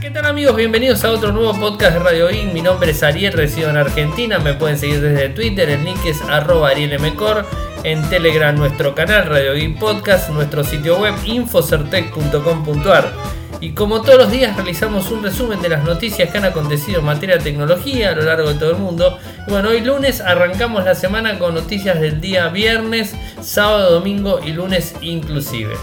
¿Qué tal amigos? Bienvenidos a otro nuevo podcast de Radio In. Mi nombre es Ariel, resido en Argentina. Me pueden seguir desde Twitter, el link es arroba arielmcor. En Telegram nuestro canal Radio In Podcast, nuestro sitio web infocertec.com.ar. Y como todos los días realizamos un resumen de las noticias que han acontecido en materia de tecnología a lo largo de todo el mundo. Y bueno, hoy lunes arrancamos la semana con noticias del día viernes, sábado, domingo y lunes inclusive.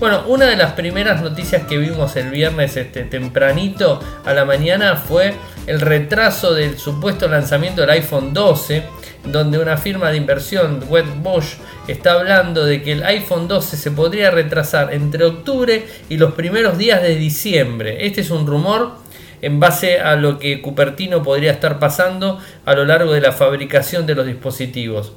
Bueno, una de las primeras noticias que vimos el viernes este, tempranito a la mañana fue el retraso del supuesto lanzamiento del iPhone 12, donde una firma de inversión, Wedbush, está hablando de que el iPhone 12 se podría retrasar entre octubre y los primeros días de diciembre. Este es un rumor en base a lo que Cupertino podría estar pasando a lo largo de la fabricación de los dispositivos.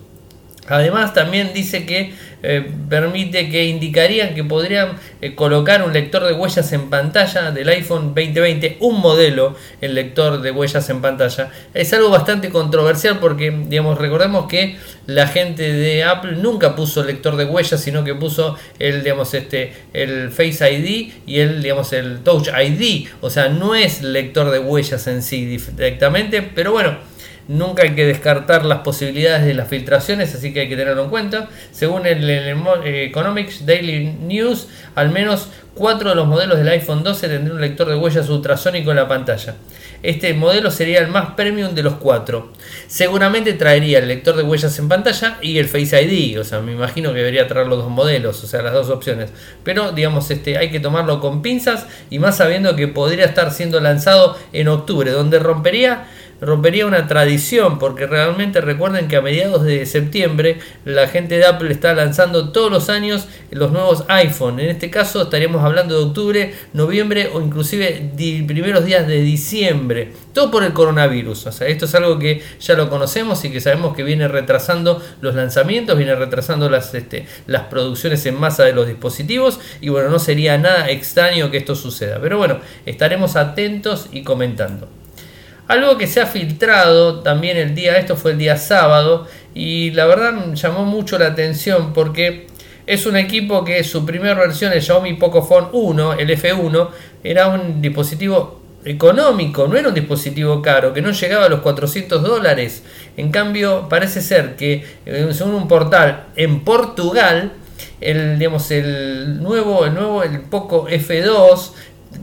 Además también dice que eh, permite que indicarían que podrían eh, colocar un lector de huellas en pantalla del iPhone 2020, un modelo el lector de huellas en pantalla. Es algo bastante controversial porque digamos recordemos que la gente de Apple nunca puso lector de huellas, sino que puso el digamos este el Face ID y el digamos el Touch ID, o sea, no es lector de huellas en sí directamente, pero bueno, Nunca hay que descartar las posibilidades de las filtraciones, así que hay que tenerlo en cuenta. Según el, eh, Economics Daily News, al menos 4 de los modelos del iPhone 12 tendrían un lector de huellas ultrasónico en la pantalla. Este modelo sería el más premium de los 4. Seguramente traería el lector de huellas en pantalla y el Face ID, o sea, me imagino que debería traer los dos modelos, o sea, las dos opciones. Pero digamos, este hay que tomarlo con pinzas y más sabiendo que podría estar siendo lanzado en octubre, donde rompería rompería una tradición, porque realmente recuerden que a mediados de septiembre la gente de Apple está lanzando todos los años los nuevos iPhone. En este caso estaríamos hablando de octubre, noviembre o inclusive primeros días de diciembre. Todo por el coronavirus. O sea, esto es algo que ya lo conocemos y que sabemos que viene retrasando los lanzamientos, viene retrasando las, este, las producciones en masa de los dispositivos. Y bueno, no sería nada extraño que esto suceda. Pero bueno, estaremos atentos y comentando. Algo que se ha filtrado también el día, esto fue el día sábado, y la verdad llamó mucho la atención porque es un equipo que su primera versión, el Xiaomi Pocophone 1, el F1, era un dispositivo económico, no era un dispositivo caro, que no llegaba a los 400 dólares. En cambio, parece ser que, eh, según un portal en Portugal, el, digamos, el nuevo, el nuevo, el Poco F2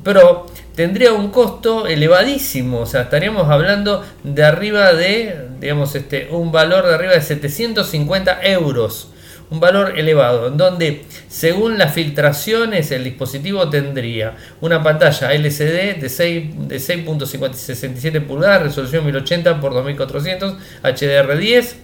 Pro tendría un costo elevadísimo, o sea, estaríamos hablando de arriba de, digamos, este, un valor de arriba de 750 euros, un valor elevado, en donde, según las filtraciones, el dispositivo tendría una pantalla LCD de 6 de 6.67 pulgadas, resolución 1080 x 2400, HDR10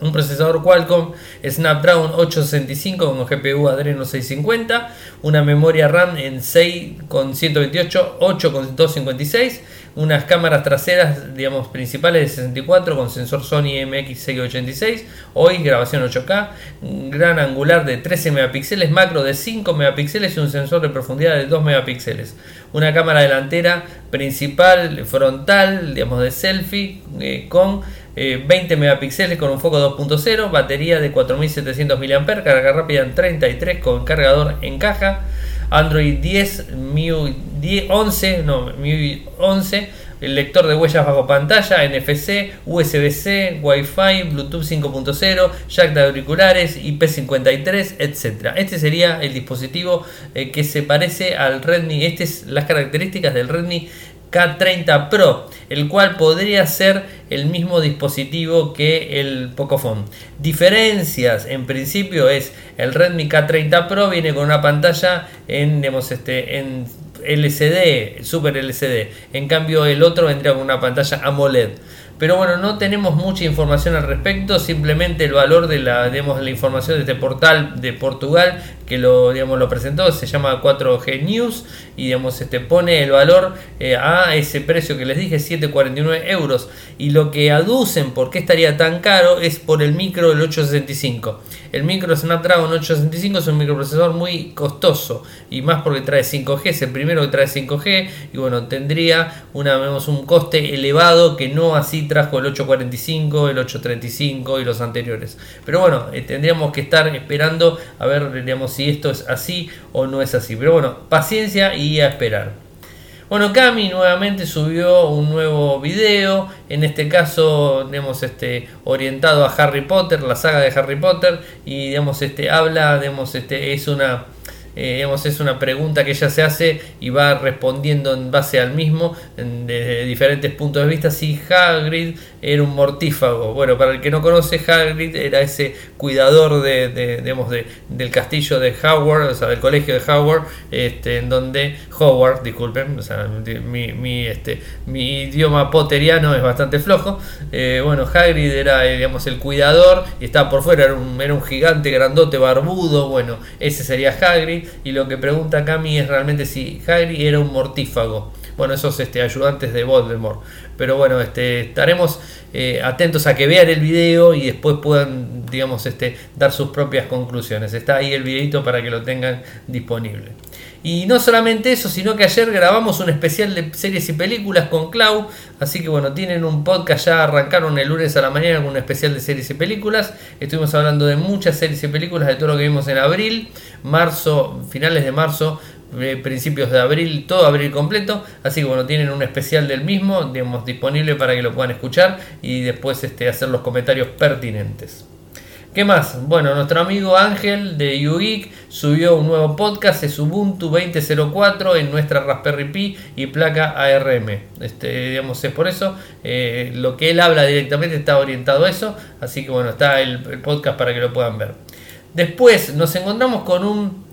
un procesador Qualcomm Snapdragon 865 con GPU Adreno 650, una memoria RAM en 6 con 128, 8 con 256, unas cámaras traseras, digamos, principales de 64 con sensor Sony MX686, hoy grabación 8K, un gran angular de 13 megapíxeles, macro de 5 megapíxeles y un sensor de profundidad de 2 megapíxeles. Una cámara delantera principal, frontal, digamos, de selfie, eh, con 20 eh, megapíxeles con un foco 2.0, batería de 4700 mAh, carga rápida en 33 con cargador en caja, Android 10, MIUI 11, no, MIUI 11, el lector de huellas bajo pantalla, NFC, USB-C, Wi-Fi, Bluetooth 5.0, jack de auriculares, IP53, etc. Este sería el dispositivo eh, que se parece al Redmi, estas son las características del Redmi K30 Pro, el cual podría ser el mismo dispositivo que el Pocophone. Diferencias, en principio, es el Redmi K30 Pro viene con una pantalla en, este, en LCD, Super LCD. En cambio, el otro vendría con una pantalla AMOLED. Pero bueno, no tenemos mucha información al respecto, simplemente el valor de la, digamos, la información de este portal de Portugal que lo, digamos, lo presentó, se llama 4G News y digamos, este, pone el valor eh, a ese precio que les dije, 7,49 euros. Y lo que aducen por qué estaría tan caro es por el micro del 865. El micro Snapdragon 865 es un microprocesador muy costoso y más porque trae 5G, es el primero que trae 5G y bueno, tendría una, un coste elevado que no así trajo el 845, el 835 y los anteriores. Pero bueno, eh, tendríamos que estar esperando a ver digamos, si esto es así o no es así. Pero bueno, paciencia y a esperar. Bueno, Cami nuevamente subió un nuevo video, en este caso, digamos, este, orientado a Harry Potter, la saga de Harry Potter, y digamos, este, habla, digamos, este, es una eh, digamos, es una pregunta que ella se hace y va respondiendo en base al mismo desde diferentes puntos de vista si Hagrid era un mortífago. Bueno, para el que no conoce, Hagrid era ese cuidador de, digamos, de, del castillo de Howard, o sea, del colegio de Howard, este, en donde Howard, disculpen, o sea, mi, mi, este, mi idioma potteriano es bastante flojo. Eh, bueno, Hagrid era, eh, digamos, el cuidador y estaba por fuera, era un, era un gigante grandote, barbudo. Bueno, ese sería Hagrid y lo que pregunta Cami es realmente si Harry era un mortífago. Bueno, esos este, ayudantes de Voldemort. Pero bueno, este, estaremos eh, atentos a que vean el video y después puedan, digamos, este, dar sus propias conclusiones. Está ahí el videito para que lo tengan disponible. Y no solamente eso, sino que ayer grabamos un especial de series y películas con Clau. Así que bueno, tienen un podcast, ya arrancaron el lunes a la mañana con un especial de series y películas. Estuvimos hablando de muchas series y películas, de todo lo que vimos en abril, marzo, finales de marzo, eh, principios de abril, todo abril completo. Así que bueno, tienen un especial del mismo, digamos, disponible para que lo puedan escuchar y después este, hacer los comentarios pertinentes. ¿Qué más? Bueno, nuestro amigo Ángel de UGeek subió un nuevo podcast, es Ubuntu 20.04 en nuestra Raspberry Pi y placa ARM. Este, digamos, es por eso. Eh, lo que él habla directamente está orientado a eso. Así que bueno, está el, podcast para que lo puedan ver. Después nos encontramos con, un,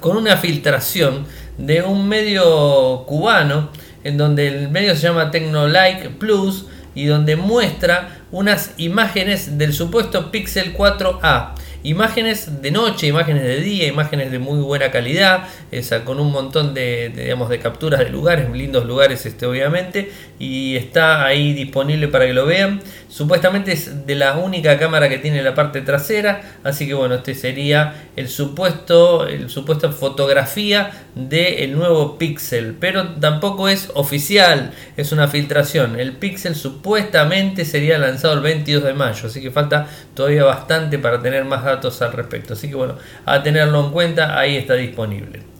con una filtración de un medio cubano en donde el medio se llama Tecnolike Plus y donde muestra unas imágenes del supuesto Pixel 4a. Imágenes de noche, imágenes de día, imágenes de muy buena calidad, esa, con un montón de, digamos, de capturas de lugares, lindos lugares este, obviamente, y está ahí disponible para que lo vean. Supuestamente es de la única cámara que tiene la parte trasera, así que bueno, este sería el supuesto, el supuesto fotografía del nuevo Pixel, pero tampoco es oficial, es una filtración. El Pixel supuestamente sería lanzado el 22 de mayo, así que falta todavía bastante para tener más datos al respecto. Así que bueno, a tenerlo en cuenta, ahí está disponible.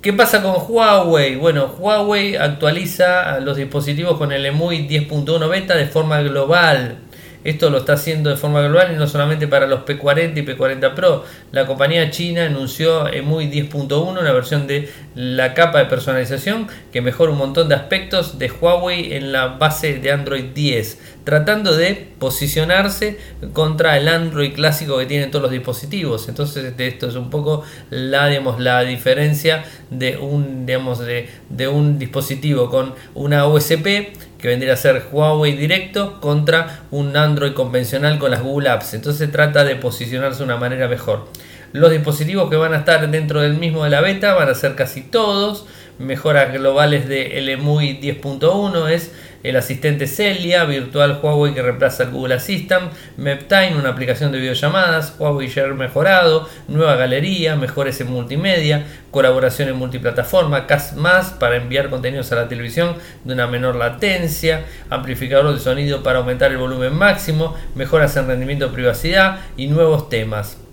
¿Qué pasa con Huawei? Bueno, Huawei actualiza los dispositivos con el EMUI 10.1 beta de forma global. Esto lo está haciendo de forma global y no solamente para los P40 y P40 Pro. La compañía china anunció EMUI 10.1, una versión de la capa de personalización que mejora un montón de aspectos de Huawei en la base de Android 10, tratando de posicionarse contra el Android clásico que tienen todos los dispositivos. Entonces, esto es un poco la, la diferencia de un, digamos, de, de un dispositivo con una OSP que vendría a ser Huawei directo contra un Android convencional con las Google Apps. Entonces trata de posicionarse de una manera mejor. Los dispositivos que van a estar dentro del mismo de la beta van a ser casi todos. Mejoras globales de LMUI 10.1 es el asistente Celia, virtual Huawei que reemplaza el Google Assistant, MapTime, una aplicación de videollamadas, Huawei Share mejorado, nueva galería, mejores en multimedia, colaboración en multiplataforma, CAS más para enviar contenidos a la televisión de una menor latencia, amplificador de sonido para aumentar el volumen máximo, mejoras en rendimiento privacidad y nuevos temas.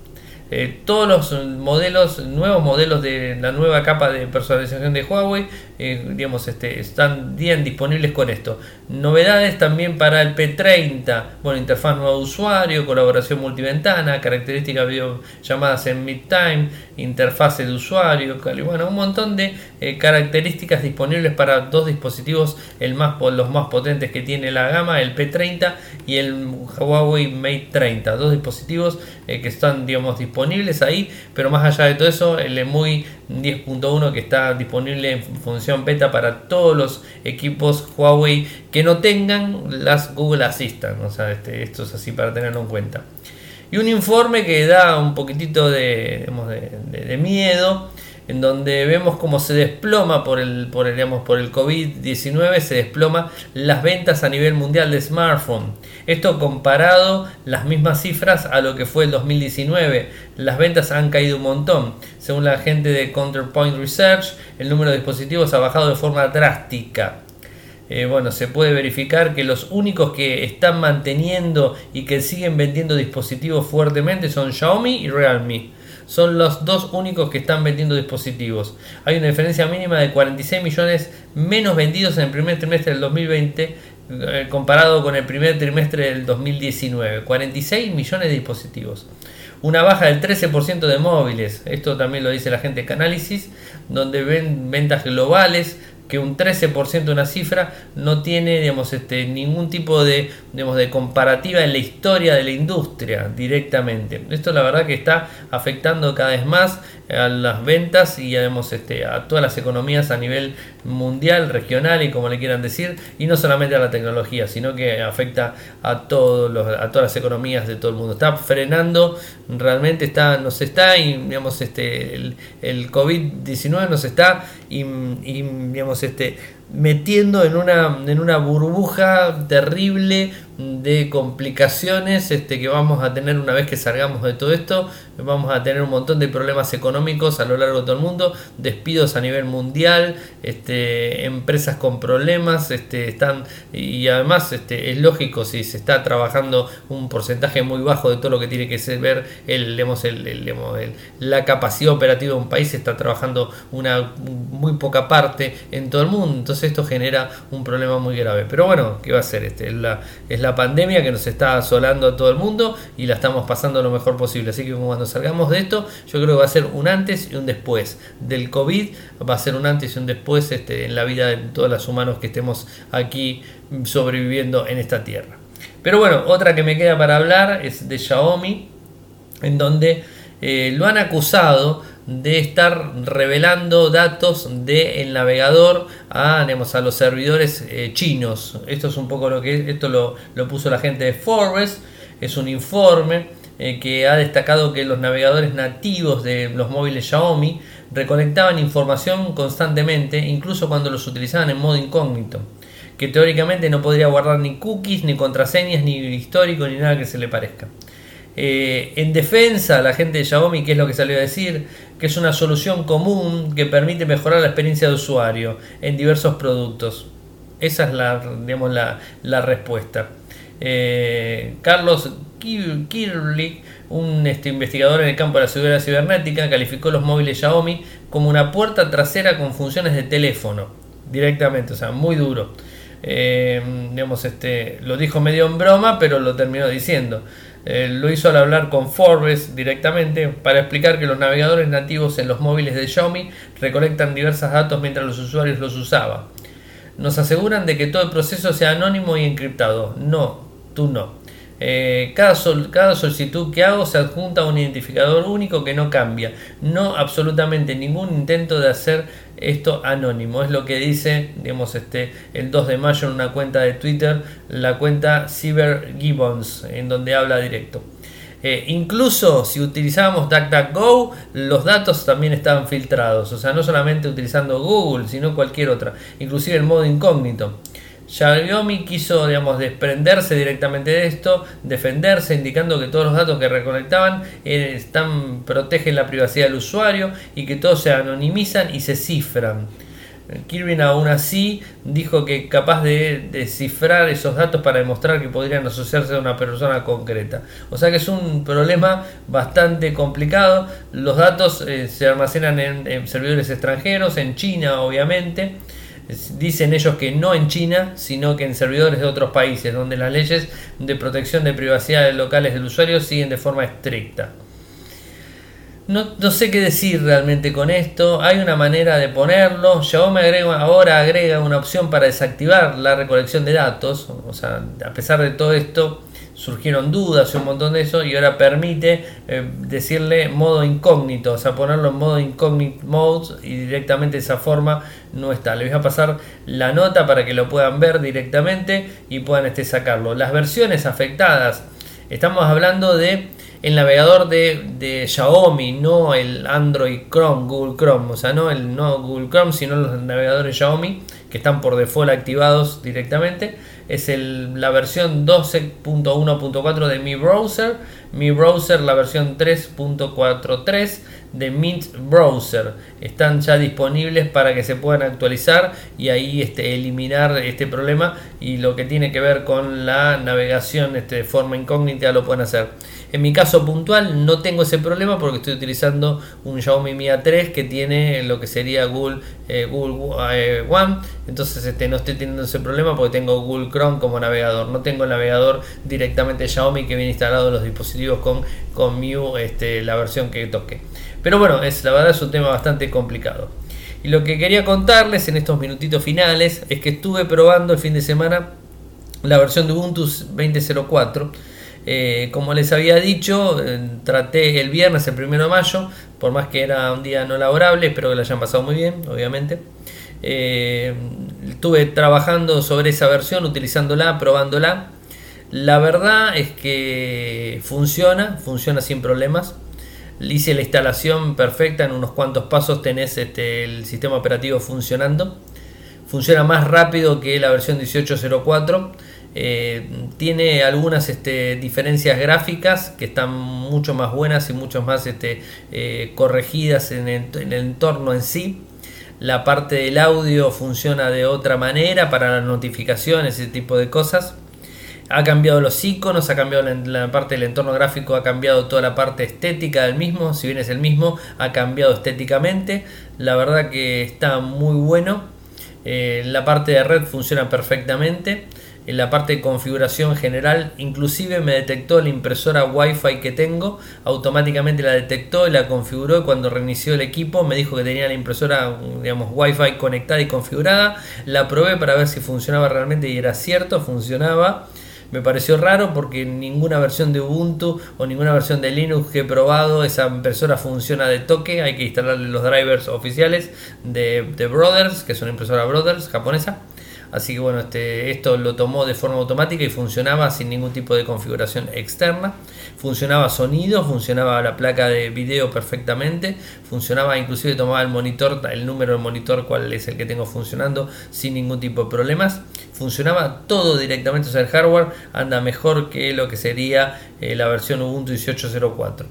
Eh, todos los modelos, nuevos modelos de la nueva capa de personalización de Huawei, eh, digamos, este, están bien disponibles con esto. Novedades también para el P30, bueno, interfaz nuevo usuario, colaboración multiventana, características video llamadas en mid-time, interfase de usuario, bueno, un montón de eh, características disponibles para dos dispositivos, el más, los más potentes que tiene la gama, el P30 y el Huawei Mate 30, dos dispositivos que están, digamos, disponibles disponibles ahí, pero más allá de todo eso, el EMUI 10.1 que está disponible en función beta para todos los equipos Huawei que no tengan las Google Assistant, o sea, este, esto es así para tenerlo en cuenta. Y un informe que da un poquitito de, de miedo en donde vemos cómo se desploma por el, por el, por el COVID-19, se desploma las ventas a nivel mundial de smartphone. Esto comparado las mismas cifras a lo que fue el 2019. Las ventas han caído un montón. Según la gente de Counterpoint Research, el número de dispositivos ha bajado de forma drástica. Eh, bueno, se puede verificar que los únicos que están manteniendo y que siguen vendiendo dispositivos fuertemente son Xiaomi y Realme. Son los dos únicos que están vendiendo dispositivos. Hay una diferencia mínima de 46 millones menos vendidos en el primer trimestre del 2020 eh, comparado con el primer trimestre del 2019. 46 millones de dispositivos. Una baja del 13% de móviles, esto también lo dice la gente de Canálisis, donde ven ventas globales que un 13% de una cifra no tiene digamos, este, ningún tipo de, digamos, de comparativa en la historia de la industria directamente. Esto la verdad que está afectando cada vez más a las ventas y además este, a todas las economías a nivel mundial, regional y como le quieran decir, y no solamente a la tecnología, sino que afecta a, todos los, a todas las economías de todo el mundo. Está frenando, realmente está, nos está, y, digamos, este, el, el COVID-19 nos está, y, y digamos, este, metiendo en una, en una burbuja terrible de complicaciones este, que vamos a tener una vez que salgamos de todo esto. Vamos a tener un montón de problemas económicos a lo largo de todo el mundo, despidos a nivel mundial, este, empresas con problemas, este, están y además este, es lógico si se está trabajando un porcentaje muy bajo de todo lo que tiene que ver el, el, la capacidad operativa de un país, se está trabajando una muy poca parte en todo el mundo, entonces esto genera un problema muy grave. Pero bueno, ¿qué va a ser? Este, es la pandemia que nos está asolando a todo el mundo y la estamos pasando lo mejor posible. Así que cuando salgamos de esto, yo creo que va a ser un antes y un después del COVID, va a ser un antes y un después este, en la vida de todos los humanos que estemos aquí sobreviviendo en esta tierra. Pero bueno, otra que me queda para hablar es de Xiaomi, en donde eh, lo han acusado de estar revelando datos del navegador a, a los servidores eh, chinos. Esto es un poco lo que esto lo, puso la gente de Forbes, es un informe eh, que ha destacado que los navegadores nativos de los móviles Xiaomi recolectaban información constantemente, incluso cuando los utilizaban en modo incógnito, que teóricamente no podría guardar ni cookies, ni contraseñas, ni histórico, ni nada que se le parezca. Eh, en defensa, la gente de Xiaomi, ¿qué es lo que salió a decir? Que es una solución común que permite mejorar la experiencia de usuario en diversos productos. Esa es la, digamos, la, respuesta. Eh, Carlos Kirlik, un este, investigador en el campo de la seguridad cibernética, calificó los móviles Xiaomi como una puerta trasera con funciones de teléfono, directamente, o sea, muy duro. Eh, digamos, este, lo dijo medio en broma, pero lo terminó diciendo. Eh, lo hizo al hablar con Forbes directamente para explicar que los navegadores nativos en los móviles de Xiaomi recolectan diversos datos mientras los usuarios los usaban. Nos aseguran de que todo el proceso sea anónimo y encriptado. No, tú no. Eh, cada, cada, solicitud que hago se adjunta a un identificador único que no cambia. No absolutamente ningún intento de hacer esto anónimo. Es lo que dice digamos, este, el 2 de mayo en una cuenta de Twitter, la cuenta Cyber Gibbons, en donde habla directo. Eh, incluso si utilizábamos DuckDuckGo, los datos también estaban filtrados. O sea, no solamente utilizando Google, sino cualquier otra. Inclusive el modo incógnito. Xiaomi quiso digamos, desprenderse directamente de esto, defenderse, indicando que todos los datos que recolectaban eh, están, protegen la privacidad del usuario y que todos se anonimizan y se cifran. Kirby aún así dijo que capaz de descifrar esos datos para demostrar que podrían asociarse a una persona concreta. O sea que es un problema bastante complicado. Los datos eh, se almacenan en servidores extranjeros, en China obviamente. Dicen ellos que no en China, sino que en servidores de otros países, donde las leyes de protección de privacidad locales del usuario siguen de forma estricta. No, sé qué decir realmente con esto. Hay una manera de ponerlo. Xiaomi agrega, ahora agrega una opción para desactivar la recolección de datos. O sea, a pesar de todo esto, surgieron dudas y un montón de eso y ahora permite eh, decirle modo incógnito, o sea, ponerlo en modo incógnito mode y directamente de esa forma no está. Les voy a pasar la nota para que lo puedan ver directamente y puedan este, sacarlo. Las versiones afectadas, estamos hablando de el navegador de, Xiaomi, no el Android Chrome, Google Chrome, o sea, no el no Google Chrome, sino los navegadores Xiaomi que están por default activados directamente es el, la versión 12.1.4 de mi browser, mi browser la versión 3.43 de Mint Browser. Están ya disponibles para que se puedan actualizar y ahí este, eliminar este problema y lo que tiene que ver con la navegación este, de forma incógnita lo pueden hacer. En mi caso puntual no tengo ese problema porque estoy utilizando un Xiaomi Mi A3 que tiene lo que sería Google, eh, Google eh, One. Entonces este, no estoy teniendo ese problema porque tengo Google Chrome como navegador. No tengo el navegador directamente Xiaomi que viene instalado en los dispositivos con, con Miu, este, la versión que toque. Pero bueno, es, la verdad es un tema bastante complicado. Y lo que quería contarles en estos minutitos finales es que estuve probando el fin de semana la versión de Ubuntu 20.04. Eh, como les había dicho, eh, traté el viernes, el primero de mayo, por más que era un día no laborable, espero que lo hayan pasado muy bien, obviamente. Eh, estuve trabajando sobre esa versión, utilizándola, probándola. La verdad es que funciona, funciona sin problemas hice la instalación perfecta, en unos cuantos pasos tenés este, el sistema operativo funcionando. Funciona más rápido que la versión 18.04. Eh, tiene algunas este, diferencias gráficas que están mucho más buenas y mucho más este, eh, corregidas en el, entorno en sí. La parte del audio funciona de otra manera para las notificaciones, ese tipo de cosas ha cambiado los iconos, ha cambiado la, parte del entorno gráfico, ha cambiado toda la parte estética del mismo, si bien es el mismo, ha cambiado estéticamente. La verdad que está muy bueno. Eh, la parte de red funciona perfectamente. En la parte de configuración general, inclusive me detectó la impresora Wi-Fi que tengo, automáticamente la detectó y la configuró. Y cuando reinició el equipo, me dijo que tenía la impresora, digamos, Wi-Fi conectada y configurada. La probé para ver si funcionaba realmente y era cierto, funcionaba. Me pareció raro porque ninguna versión de Ubuntu o ninguna versión de Linux que he probado, esa impresora funciona de toque. Hay que instalarle los drivers oficiales de, de Brothers, que es una impresora Brothers japonesa. Así que bueno, este, esto lo tomó de forma automática y funcionaba sin ningún tipo de configuración externa. Funcionaba sonido, funcionaba la placa de video perfectamente, funcionaba inclusive tomaba el monitor, el número del monitor, cuál es el que tengo funcionando sin ningún tipo de problemas. Funcionaba todo directamente, o sea, el hardware anda mejor que lo que sería eh, la versión Ubuntu 18.04.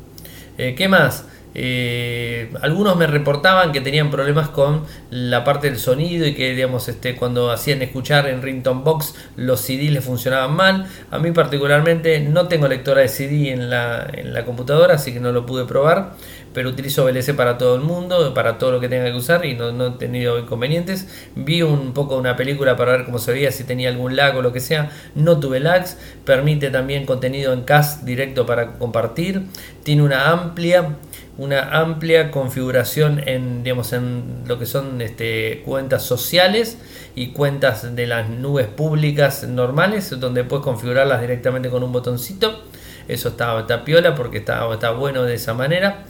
Eh, ¿Qué más? Eh, algunos me reportaban que tenían problemas con la parte del sonido y que digamos este, cuando hacían escuchar en Ringtone Box los CD les funcionaban mal. A mí particularmente no tengo lectora de CD en la, en la computadora, así que no lo pude probar, pero utilizo VLC para todo el mundo, para todo lo que tenga que usar y no, no he tenido inconvenientes. Vi un poco una película para ver cómo se veía, si tenía algún lag o lo que sea. No tuve lags. Permite también contenido en cast directo para compartir. Tiene una amplia una amplia configuración en, digamos, en lo que son este, cuentas sociales y cuentas de las nubes públicas normales, donde puedes configurarlas directamente con un botoncito. Eso está, está piola porque está, está bueno de esa manera.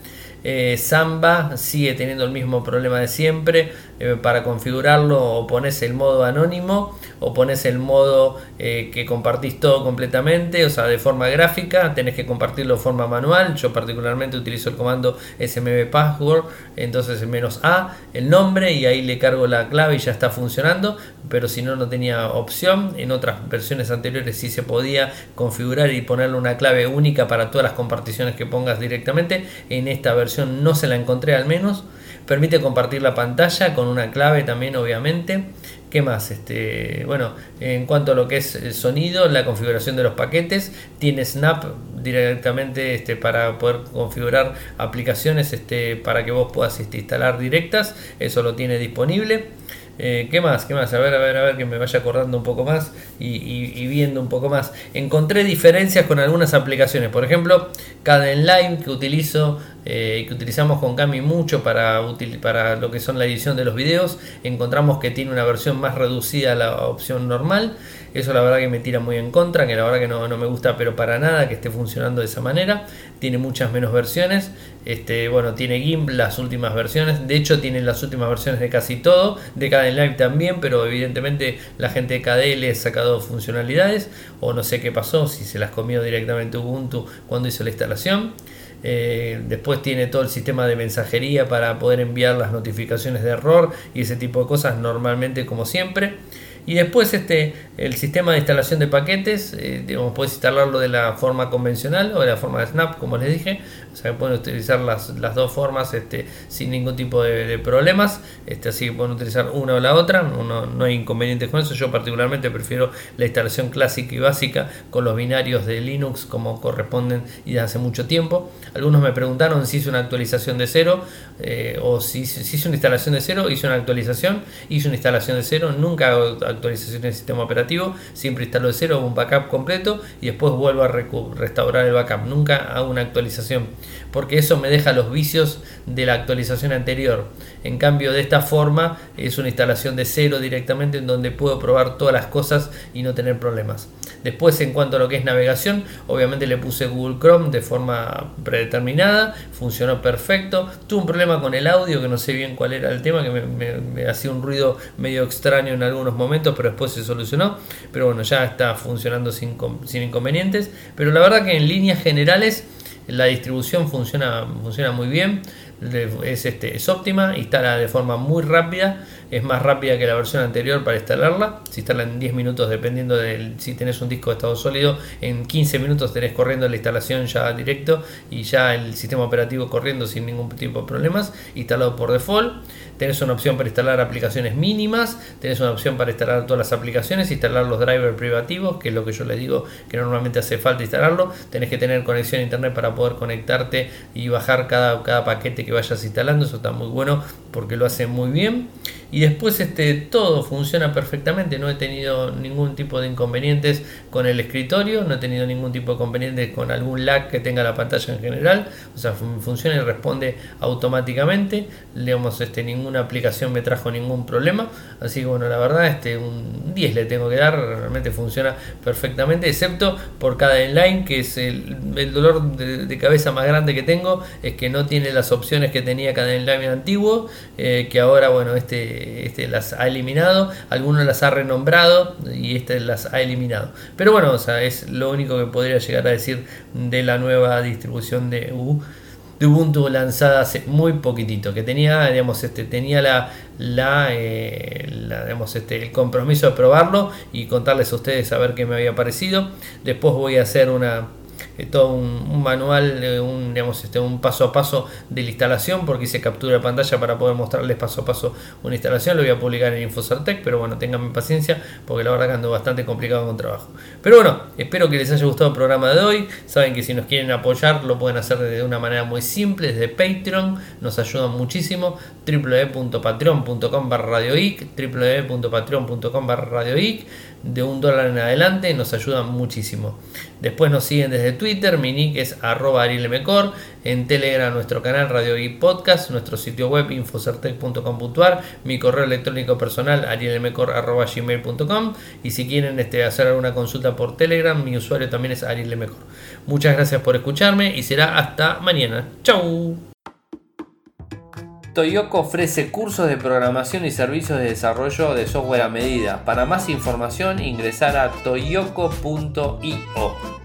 Eh, Samba sigue teniendo el mismo problema de siempre. Eh, para configurarlo o pones el modo anónimo o pones el modo eh, que compartís todo completamente, o sea, de forma gráfica. Tenés que compartirlo de forma manual. Yo particularmente utilizo el comando smb password, entonces menos A, el nombre y ahí le cargo la clave y ya está funcionando. Pero si no, no tenía opción. En otras versiones anteriores sí se podía configurar y ponerle una clave única para todas las comparticiones que pongas directamente. En esta versión no se la encontré al menos. Permite compartir la pantalla con una clave también, obviamente. ¿Qué más? Este, bueno, en cuanto a lo que es el sonido, la configuración de los paquetes, tiene Snap directamente este, para poder configurar aplicaciones este, para que vos puedas este, instalar directas. Eso lo tiene disponible. Eh, ¿Qué más? ¿Qué más? A ver, a ver, a ver, que me vaya acordando un poco más y, viendo un poco más. Encontré diferencias con algunas aplicaciones. Por ejemplo, Caden Line que utilizo eh, que utilizamos con Cami mucho para, para lo que son la edición de los videos. Encontramos que tiene una versión más reducida a la opción normal. Eso la verdad que me tira muy en contra, que la verdad que no, no me gusta, pero para nada que esté funcionando de esa manera. Tiene muchas menos versiones. Este, bueno, tiene GIMP las últimas versiones. De hecho, tiene las últimas versiones de casi todo. De KDE Live también, pero evidentemente la gente de KDE le ha sacado funcionalidades. O no sé qué pasó, si se las comió directamente Ubuntu cuando hizo la instalación. Eh, después tiene todo el sistema de mensajería para poder enviar las notificaciones de error y ese tipo de cosas normalmente como siempre. Y después este, el sistema de instalación de paquetes, eh, digamos, puedes instalarlo de la forma convencional o de la forma de Snap, como les dije. O sea, pueden utilizar las, las dos formas este, sin ningún tipo de, problemas. Este, así que pueden utilizar una o la otra. No, no hay inconvenientes con eso. Yo particularmente prefiero la instalación clásica y básica con los binarios de Linux como corresponden y de hace mucho tiempo. Algunos me preguntaron si hice una actualización de cero eh, o si, si hice una instalación de cero, hice una actualización, hice una instalación de cero, nunca actualización del sistema operativo, siempre instalo de cero un backup completo y después vuelvo a restaurar el backup, nunca hago una actualización, porque eso me deja los vicios de la actualización anterior. En cambio, de esta forma es una instalación de cero directamente en donde puedo probar todas las cosas y no tener problemas. Después, en cuanto a lo que es navegación, obviamente le puse Google Chrome de forma predeterminada, funcionó perfecto. Tuve un problema con el audio que no sé bien cuál era el tema, que me, hacía un ruido medio extraño en algunos momentos, pero después se solucionó. Pero bueno, ya está funcionando sin, sin inconvenientes. Pero la verdad que en líneas generales la distribución funciona, funciona muy bien es, este, es óptima, instala de forma muy rápida, es más rápida que la versión anterior para instalarla, se instala en 10 minutos dependiendo de si tenés un disco de estado sólido, en 15 minutos tenés corriendo la instalación ya directo y ya el sistema operativo corriendo sin ningún tipo de problemas, instalado por default, tenés una opción para instalar aplicaciones mínimas, tenés una opción para instalar todas las aplicaciones, instalar los drivers privativos, que es lo que yo les digo que normalmente hace falta instalarlo, tenés que tener conexión a internet para poder conectarte y bajar cada, cada paquete que vayas instalando, eso está muy bueno porque lo hace muy bien. Y después este, todo funciona perfectamente, no he tenido ningún tipo de inconvenientes con el escritorio, no he tenido ningún tipo de inconvenientes con algún lag que tenga la pantalla en general, o sea, funciona y responde automáticamente, leemos este, ninguna aplicación me trajo ningún problema, así que bueno, la verdad este, un 10 le tengo que dar, realmente funciona perfectamente, excepto por cada inline, que es el, dolor de, cabeza más grande que tengo, es que no tiene las opciones que tenía cada inline antiguo, eh, que ahora bueno, este este, las ha eliminado, algunos las ha renombrado y este las ha eliminado. Pero bueno, o sea, es lo único que podría llegar a decir de la nueva distribución de, Ubuntu lanzada hace muy poquitito, que tenía, digamos, este, tenía la, la, eh, este, el compromiso de probarlo y contarles a ustedes a ver qué me había parecido. Después voy a hacer una eh, todo un, manual, eh, un, digamos, este, un paso a paso de la instalación, porque hice captura de pantalla para poder mostrarles paso a paso una instalación. Lo voy a publicar en Infocertec, pero bueno, tengan paciencia, porque la verdad que ando bastante complicado con trabajo. Pero bueno, espero que les haya gustado el programa de hoy. Saben que si nos quieren apoyar, lo pueden hacer de una manera muy simple, desde Patreon, nos ayudan muchísimo. www.patreon.com barra www.patreon.com barra de un dólar en adelante nos ayudan muchísimo. Después nos siguen desde Twitter, mi nick es arroba arielmecor, en Telegram nuestro canal Radio y Podcast, nuestro sitio web infocertec.com.ar, mi correo electrónico personal arielmecor.gmail.com y si quieren este, hacer alguna consulta por Telegram, mi usuario también es arielmecor. Muchas gracias por escucharme y será hasta mañana. ¡Chau! Toyoko ofrece cursos de programación y servicios de desarrollo de software a medida. Para más información ingresar a toyoko.io.